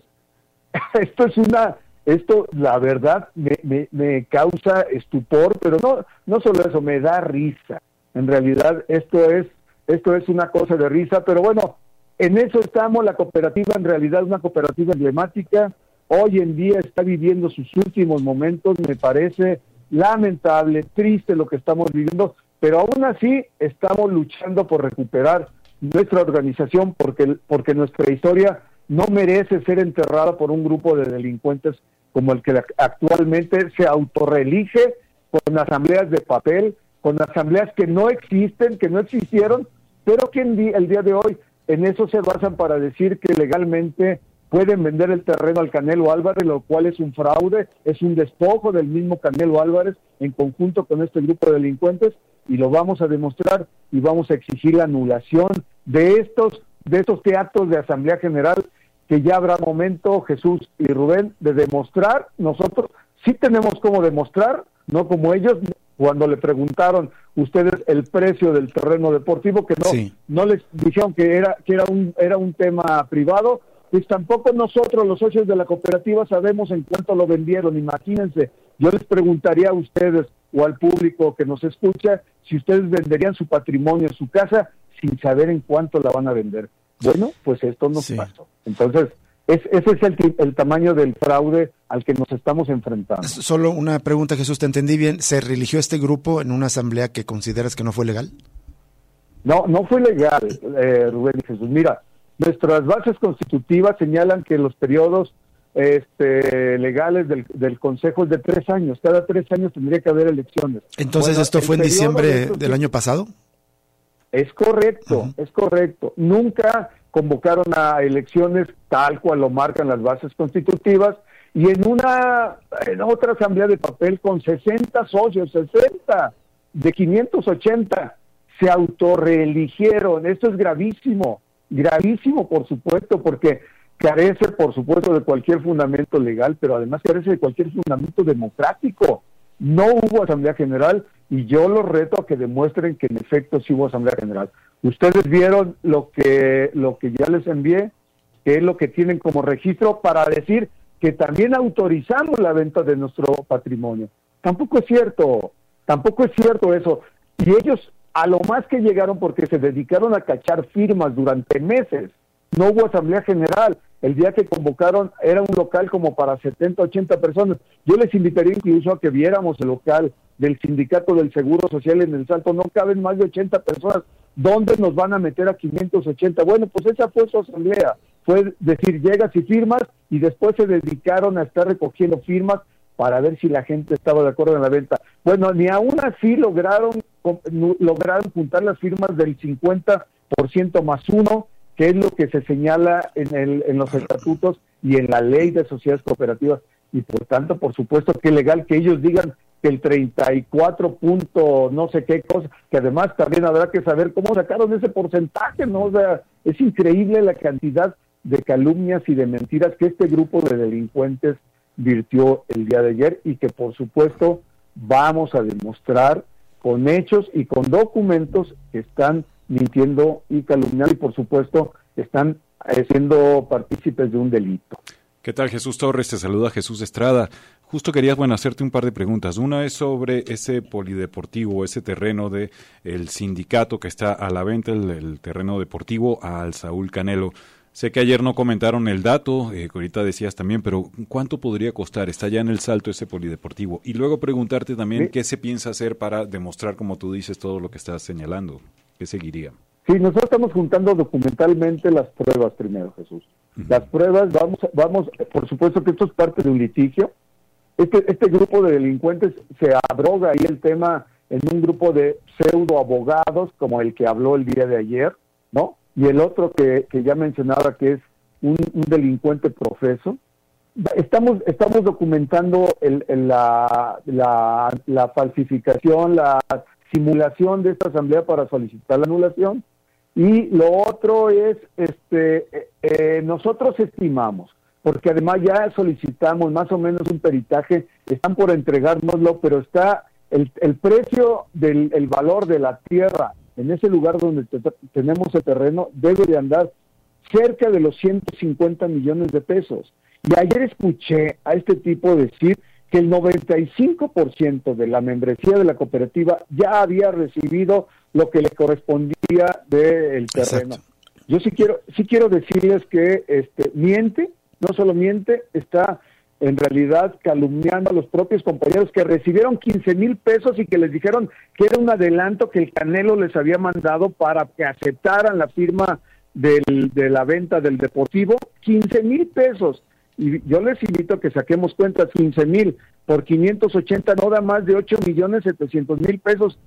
[SPEAKER 6] Esto es una, esto la verdad me, me, causa estupor, pero no, no solo eso, me da risa. En realidad esto es, esto es una cosa de risa, pero bueno, en eso estamos, la cooperativa en realidad es una cooperativa emblemática, hoy en día está viviendo sus últimos momentos, me parece lamentable, triste lo que estamos viviendo, pero aún así estamos luchando por recuperar nuestra organización porque, porque nuestra historia no merece ser enterrada por un grupo de delincuentes como el que actualmente se autorreelige con asambleas de papel, con asambleas que no existen, que no existieron, pero que el día de hoy en eso se basan para decir que legalmente pueden vender el terreno al Canelo Álvarez, lo cual es un fraude, es un despojo del mismo Canelo Álvarez en conjunto con este grupo de delincuentes y lo vamos a demostrar y vamos a exigir la anulación de estos de estos teatros de Asamblea General que ya habrá momento Jesús y Rubén de demostrar. Nosotros sí tenemos como demostrar, no como ellos cuando le preguntaron ustedes el precio del terreno deportivo que no no les dijeron que era que era un era un tema privado pues tampoco nosotros los socios de la cooperativa sabemos en cuánto lo vendieron. Imagínense yo les preguntaría a ustedes o al público que nos escucha si ustedes venderían su patrimonio su casa sin saber en cuánto la van a vender. Bueno pues esto nos pasó. Entonces ese es el, el, tamaño del fraude al que nos estamos enfrentando.
[SPEAKER 1] Solo una pregunta, Jesús, ¿te entendí bien? ¿Se religió este grupo en una asamblea que consideras que no fue legal?
[SPEAKER 6] No, no fue legal, eh, Rubén y Jesús. Mira, nuestras bases constitutivas señalan que los periodos este, legales del, del Consejo es de tres años. Cada tres años tendría que haber elecciones.
[SPEAKER 1] Entonces, ¿esto fue en diciembre del año pasado?
[SPEAKER 6] Es correcto, es correcto. Nunca convocaron a elecciones tal cual lo marcan las bases constitutivas y en una en otra asamblea de papel con 60 socios, 60 de 580 se autorreeligieron. Esto es gravísimo, gravísimo por supuesto, porque carece, por supuesto, de cualquier fundamento legal, pero además carece de cualquier fundamento democrático. No hubo Asamblea General y yo los reto a que demuestren que en efecto sí hubo Asamblea General. Ustedes vieron lo que, lo que ya les envié, que es lo que tienen como registro para decir que también autorizamos la venta de nuestro patrimonio. Tampoco es cierto, tampoco es cierto eso. Y ellos a lo más que llegaron porque se dedicaron a cachar firmas durante meses. No hubo asamblea general el día que convocaron era un local como para 70, 80 personas. Yo les invitaría incluso a que viéramos el local del Sindicato del Seguro Social en el Salto. No caben más de 80 personas. ¿Dónde nos van a meter a 580? Bueno, pues esa fue su asamblea. Fue decir, llegas y firmas y después se dedicaron a estar recogiendo firmas para ver si la gente estaba de acuerdo en la venta. Bueno, ni aún así lograron, lograron juntar las firmas del 50% más uno que es lo que se señala en, el, en los estatutos y en la ley de sociedades cooperativas. Y por tanto, por supuesto que es legal que ellos digan que el 34 punto no sé qué cosa, que además también habrá que saber cómo sacaron ese porcentaje, ¿no? Es increíble la cantidad de calumnias y de mentiras que este grupo de delincuentes virtió el día de ayer y que por supuesto vamos a demostrar con hechos y con documentos que están mintiendo y calumniando y por supuesto están eh, siendo partícipes de un delito.
[SPEAKER 2] ¿Qué tal Jesús Torres? Te saluda Jesús Estrada. Justo quería bueno, hacerte un par de preguntas. Una es sobre ese polideportivo, ese terreno de el sindicato que está a la venta, el, terreno deportivo al Saúl Canelo. Sé que ayer no comentaron el dato, eh, que ahorita decías también, pero ¿cuánto podría costar? Está ya en el salto ese polideportivo. Y luego preguntarte también qué se piensa hacer para demostrar, como tú dices, todo lo que estás señalando. ¿Qué seguiría?
[SPEAKER 6] Sí, nosotros estamos juntando documentalmente las pruebas primero, Jesús. Las pruebas, vamos, vamos, por supuesto que esto es parte de un litigio. Este, este grupo de delincuentes se abroga ahí el tema en un grupo de pseudo abogados, como el que habló el día de ayer, ¿no? Y el otro que, que ya mencionaba que es un, delincuente profeso. Estamos, estamos documentando el, la, la, la falsificación, la simulación de esta asamblea para solicitar la anulación. Y lo otro es, este, eh, eh, nosotros estimamos, porque además ya solicitamos más o menos un peritaje, están por entregárnoslo, pero está el, el precio del el valor de la tierra en ese lugar donde tenemos el terreno debe de andar cerca de los 150 millones de pesos. Y ayer escuché a este tipo decir que el 95% de la membresía de la cooperativa ya había recibido lo que le correspondía del terreno. Yo sí quiero, sí quiero decirles que este miente, no solo miente, está en realidad calumniando a los propios compañeros que recibieron 15 mil pesos y que les dijeron que era un adelanto que el Canelo les había mandado para que aceptaran la firma del, de la venta del Deportivo, 15 mil pesos. Y yo les invito a que saquemos cuentas, 15 mil por 580 no da más de 8 millones 700 mil pesos.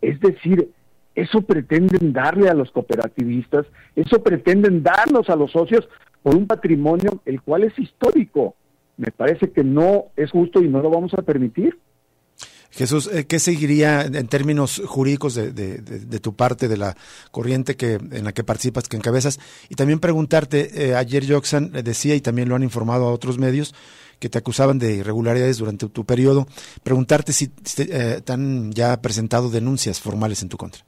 [SPEAKER 6] Es decir, eso pretenden darle a los cooperativistas, eso pretenden darnos a los socios por un patrimonio el cual es histórico. Me parece que no es justo y no lo vamos a permitir.
[SPEAKER 1] Jesús, eh, ¿qué seguiría en términos jurídicos de, de, tu parte, de la corriente que en la que participas, que encabezas? Y también preguntarte, eh, ayer Joxan decía, y también lo han informado a otros medios, que te acusaban de irregularidades durante tu periodo, preguntarte si eh, te han ya presentado denuncias formales en tu contra.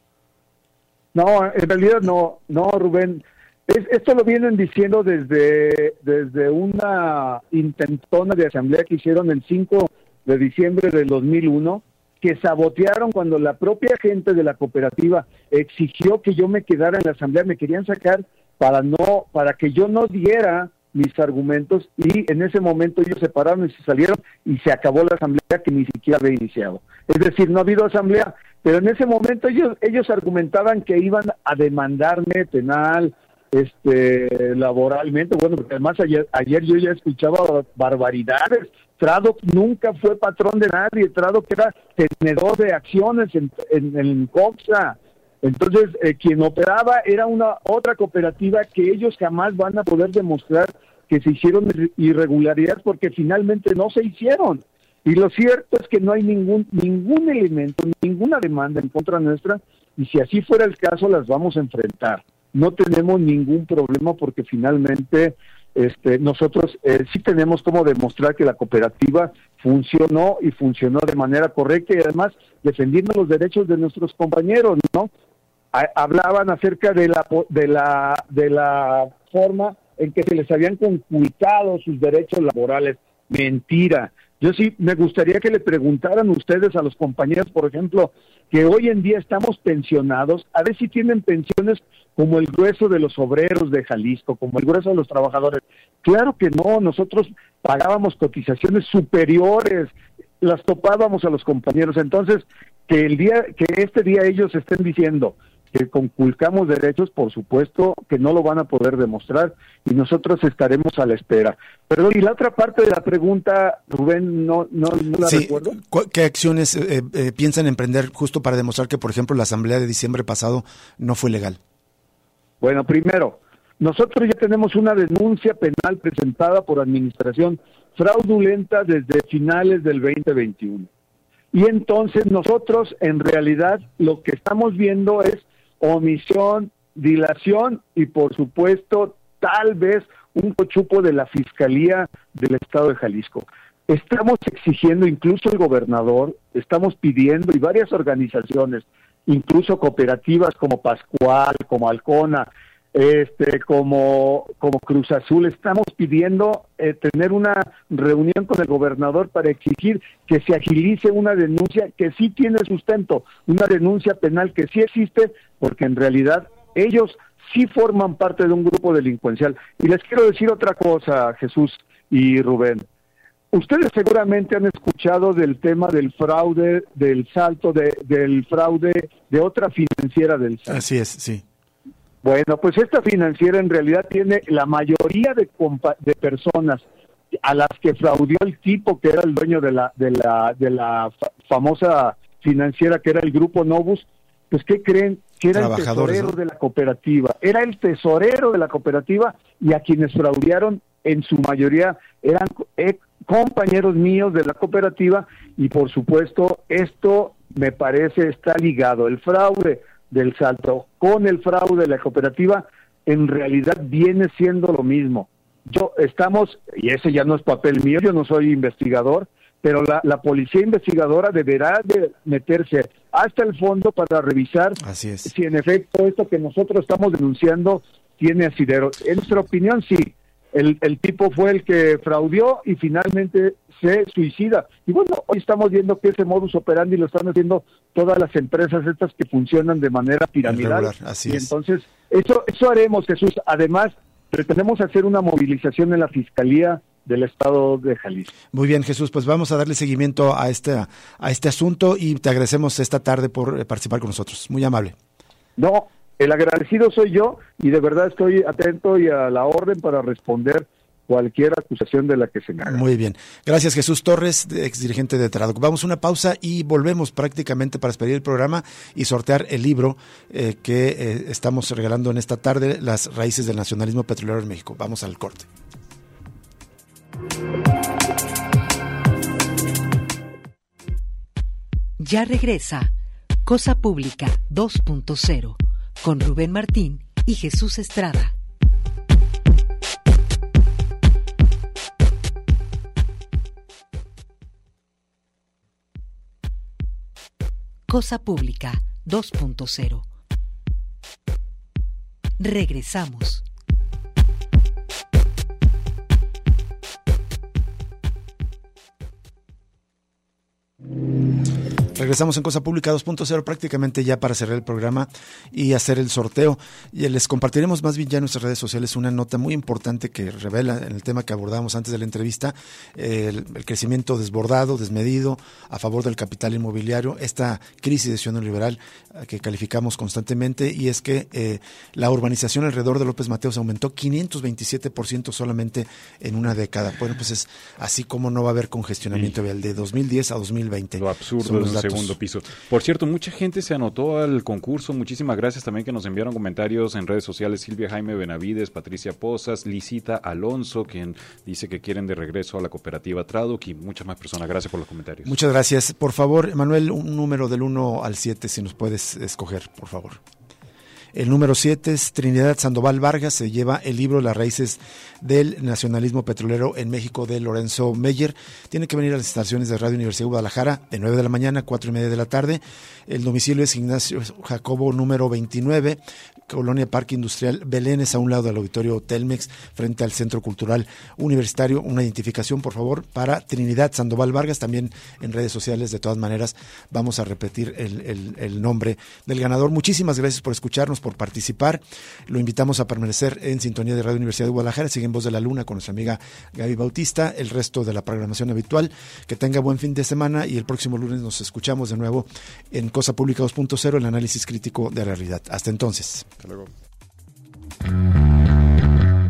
[SPEAKER 6] No, en realidad no, no, Rubén. esto lo vienen diciendo desde, desde una intentona de asamblea que hicieron el 5 de diciembre del 2001 que sabotearon cuando la propia gente de la cooperativa exigió que yo me quedara en la asamblea, me querían sacar para no para que yo no diera mis argumentos y en ese momento ellos se pararon y se salieron y se acabó la asamblea que ni siquiera había iniciado. Es decir, no ha habido asamblea, pero en ese momento ellos ellos argumentaban que iban a demandarme penal, este laboralmente. Bueno, porque además ayer, ayer yo ya escuchaba barbaridades. Tradoc nunca fue patrón de nadie. Tradoc era tenedor de acciones en, en, Coxa. Entonces, eh, quien operaba era una otra cooperativa que ellos jamás van a poder demostrar que se hicieron irregularidades porque finalmente no se hicieron. Y lo cierto es que no hay ningún ningún elemento, ninguna demanda en contra nuestra y si así fuera el caso las vamos a enfrentar. No tenemos ningún problema porque finalmente este, nosotros eh, sí tenemos como demostrar que la cooperativa funcionó y funcionó de manera correcta y además defendiendo los derechos de nuestros compañeros, ¿no? hablaban acerca de la de la de la forma en que se les habían conculcado sus derechos laborales. Mentira. Yo sí me gustaría que le preguntaran ustedes a los compañeros, por ejemplo, que hoy en día estamos pensionados, a ver si tienen pensiones como el grueso de los obreros de Jalisco, como el grueso de los trabajadores. Claro que no, nosotros pagábamos cotizaciones superiores, las topábamos a los compañeros. Entonces, que el día, que este día ellos estén diciendo, que conculcamos derechos, por supuesto que no lo van a poder demostrar y nosotros estaremos a la espera. Perdón, y la otra parte de la pregunta, Rubén, no, no, la recuerdo.
[SPEAKER 1] ¿Qué acciones eh, eh, piensan emprender justo para demostrar que, por ejemplo, la asamblea de diciembre pasado no fue legal?
[SPEAKER 6] Bueno, primero, nosotros ya tenemos una denuncia penal presentada por administración fraudulenta desde finales del 2021. Y entonces nosotros en realidad lo que estamos viendo es omisión, dilación y por supuesto tal vez un cochupo de la Fiscalía del Estado de Jalisco. Estamos exigiendo, incluso el gobernador, estamos pidiendo y varias organizaciones, incluso cooperativas como Pascual, como Alcona, este, como, como Cruz Azul, estamos pidiendo eh, tener una reunión con el gobernador para exigir que se agilice una denuncia que sí tiene sustento, una denuncia penal que sí existe, porque en realidad ellos sí forman parte de un grupo delincuencial. Y les quiero decir otra cosa, Jesús y Rubén. Ustedes seguramente han escuchado del tema del fraude, del salto de, del fraude de otra financiera del salto.
[SPEAKER 1] Así es, sí.
[SPEAKER 6] Bueno, pues esta financiera en realidad tiene la mayoría de, de personas a las que fraudió el tipo que era el dueño de la, de la, de la famosa financiera que era el grupo Novus, pues ¿qué creen? Que era el tesorero de la cooperativa, era el tesorero de la cooperativa y a quienes fraudearon en su mayoría eran eh, compañeros míos de la cooperativa. Y por supuesto esto me parece está ligado, el fraude del salto con el fraude de la cooperativa, en realidad viene siendo lo mismo. Yo estamos, y ese ya no es papel mío, yo no soy investigador, pero la, la policía investigadora deberá de meterse hasta el fondo para revisar si en efecto esto que nosotros estamos denunciando tiene asidero. En nuestra opinión, sí. El, el tipo fue el que fraudió y finalmente se suicida. Y bueno, hoy estamos viendo que ese modus operandi lo están haciendo todas las empresas estas que funcionan de manera piramidal.
[SPEAKER 1] así
[SPEAKER 6] y entonces, eso, eso haremos, Jesús. Además, pretendemos hacer una movilización en la Fiscalía del Estado de Jalisco.
[SPEAKER 1] Muy bien, Jesús, pues vamos a darle seguimiento a este, a este asunto y te agradecemos esta tarde por eh, participar con nosotros. Muy amable.
[SPEAKER 6] No, el agradecido soy yo y de verdad estoy atento y a la orden para responder cualquier acusación de la que se haga.
[SPEAKER 1] Muy bien. Gracias, Jesús Torres, ex dirigente de Tradoc. Vamos a una pausa y volvemos prácticamente para despedir el programa y sortear el libro eh, que eh, estamos regalando en esta tarde, Las raíces del nacionalismo petrolero en México. Vamos al corte.
[SPEAKER 3] Ya regresa Cosa Pública 2.0 con Rubén Martín y Jesús Estrada. Cosa Pública 2.0. Regresamos.
[SPEAKER 1] Regresamos en Cosa Pública 2.0 prácticamente ya para cerrar el programa y hacer el sorteo. Y les compartiremos más bien ya en nuestras redes sociales una nota muy importante que revela en el tema que abordamos antes de la entrevista, el, crecimiento desbordado, desmedido, a favor del capital inmobiliario, esta crisis de ciudad liberal eh, que calificamos constantemente y es que eh, la urbanización alrededor de López Mateos aumentó 527% solamente en una década. Bueno, pues es así como no va a haber congestionamiento vial de 2010 a 2020.
[SPEAKER 2] Lo absurdo de un segundo piso. Por cierto, mucha gente se anotó al concurso. Muchísimas gracias también que nos enviaron comentarios en redes sociales. Silvia Jaime Benavides, Patricia Pozas, Licita Alonso, quien dice que quieren de regreso a la cooperativa Traduc y muchas más personas. Gracias por los comentarios.
[SPEAKER 1] Muchas gracias. Por favor, Manuel, un número del 1 al 7, si nos puedes escoger, por favor. El número 7 es Trinidad Sandoval Vargas, se lleva el libro Las raíces del nacionalismo petrolero en México de Lorenzo Meyer. Tiene que venir a las instalaciones de Radio Universidad de Guadalajara de 9 de la mañana a 4 y media de la tarde. El domicilio es Ignacio Jacobo número 29. Colonia Parque Industrial Belénes, a un lado del auditorio Telmex, frente al Centro Cultural Universitario. Una identificación, por favor, para Trinidad Sandoval Vargas, también en redes sociales. De todas maneras, vamos a repetir el nombre del ganador. Muchísimas gracias por escucharnos, por participar. Lo invitamos a permanecer en sintonía de Radio Universidad de Guadalajara. Sigue en Voz de la Luna con nuestra amiga Gaby Bautista. El resto de la programación habitual. Que tenga buen fin de semana y el próximo lunes nos escuchamos de nuevo en Cosa Pública 2.0, el análisis crítico de la realidad. Hasta entonces. Hasta luego.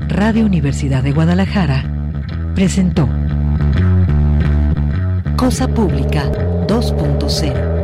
[SPEAKER 3] Radio Universidad de Guadalajara presentó Cosa Pública 2.0.